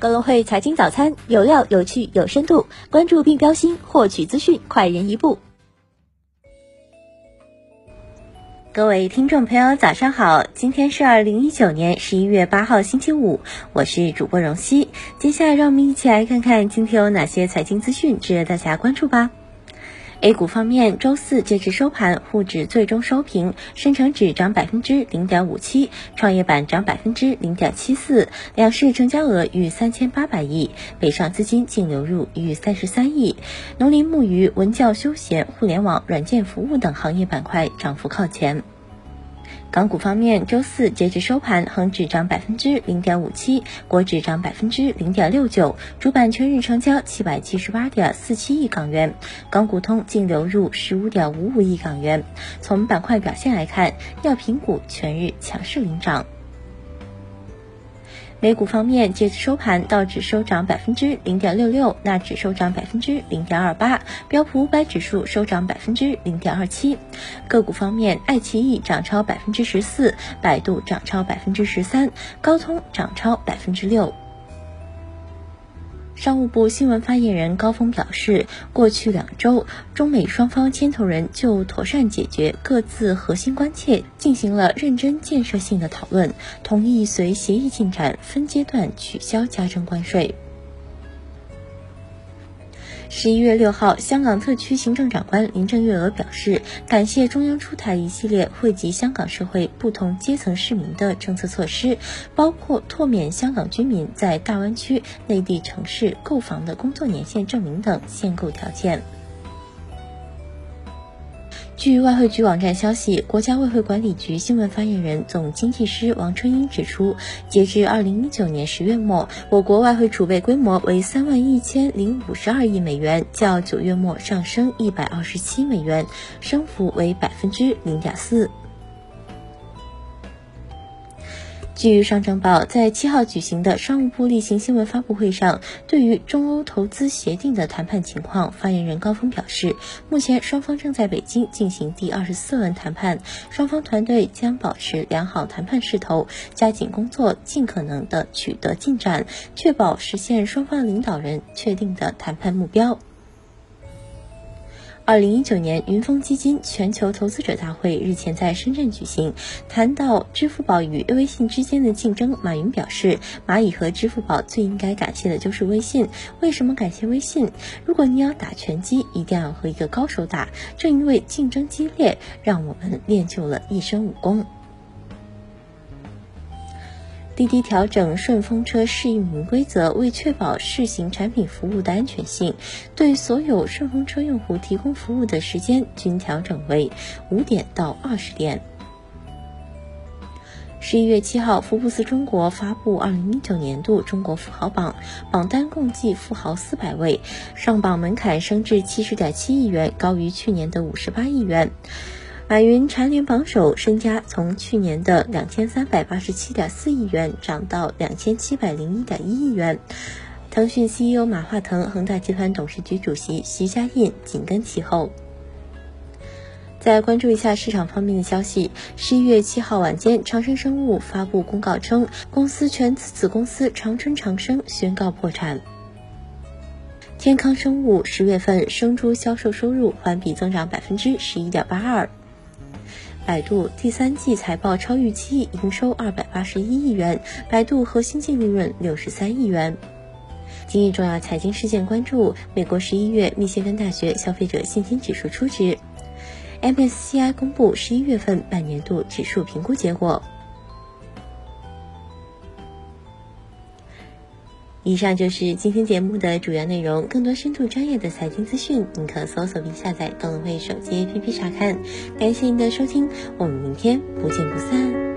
格隆汇财经早餐有料、有趣、有深度，关注并标新，获取资讯快人一步。各位听众朋友，早上好！今天是二零一九年十一月八号，星期五，我是主播荣熙。接下来，让我们一起来看看今天有哪些财经资讯值得大家关注吧。A 股方面，周四截至收盘，沪指最终收平，深成指涨百分之零点五七，创业板涨百分之零点七四，两市成交额逾三千八百亿，北上资金净流入逾三十三亿，农林牧渔、文教休闲、互联网、软件服务等行业板块涨幅靠前。港股方面，周四截至收盘，恒指涨百分之零点五七，国指涨百分之零点六九，主板全日成交七百七十八点四七亿港元，港股通净流入十五点五五亿港元。从板块表现来看，药品股全日强势领涨。美股方面，截至收盘，道指收涨百分之零点六六，纳指收涨百分之零点二八，标普五百指数收涨百分之零点二七。个股方面，爱奇艺涨超百分之十四，百度涨超百分之十三，高通涨超百分之六。商务部新闻发言人高峰表示，过去两周，中美双方牵头人就妥善解决各自核心关切进行了认真建设性的讨论，同意随协议进展分阶段取消加征关税。十一月六号，香港特区行政长官林郑月娥表示，感谢中央出台一系列惠及香港社会不同阶层市民的政策措施，包括豁免香港居民在大湾区内地城市购房的工作年限证明等限购条件。据外汇局网站消息，国家外汇管理局新闻发言人、总经济师王春英指出，截至二零一九年十月末，我国外汇储备规模为三万一千零五十二亿美元，较九月末上升一百二十七美元，升幅为百分之零点四。据上证报，在七号举行的商务部例行新闻发布会上，对于中欧投资协定的谈判情况，发言人高峰表示，目前双方正在北京进行第二十四轮谈判，双方团队将保持良好谈判势头，加紧工作，尽可能的取得进展，确保实现双方领导人确定的谈判目标。二零一九年云峰基金全球投资者大会日前在深圳举行。谈到支付宝与微信之间的竞争，马云表示，蚂蚁和支付宝最应该感谢的就是微信。为什么感谢微信？如果你要打拳击，一定要和一个高手打。正因为竞争激烈，让我们练就了一身武功。滴滴调整顺风车试运营规则，为确保试行产品服务的安全性，对所有顺风车用户提供服务的时间均调整为五点到二十点。十一月七号，福布斯中国发布二零一九年度中国富豪榜，榜单共计富豪四百位，上榜门槛升至七十点七亿元，高于去年的五十八亿元。马云蝉联榜首，身家从去年的两千三百八十七点四亿元涨到两千七百零一点一亿元。腾讯 CEO 马化腾、恒大集团董事局主席徐家印紧跟其后。再关注一下市场方面的消息，十一月七号晚间，长生生物发布公告称，公司全资子公司长春长生宣告破产。天康生物十月份生猪销售收入环比增长百分之十一点八二。百度第三季财报超预期，营收二百八十一亿元，百度核心净利润六十三亿元。今日重要财经事件关注：美国十一月密歇根大学消费者信心指数初值；MSCI 公布十一月份半年度指数评估结果。以上就是今天节目的主要内容。更多深度专业的财经资讯，您可搜索并下载董龙会手机 APP 查看。感谢您的收听，我们明天不见不散。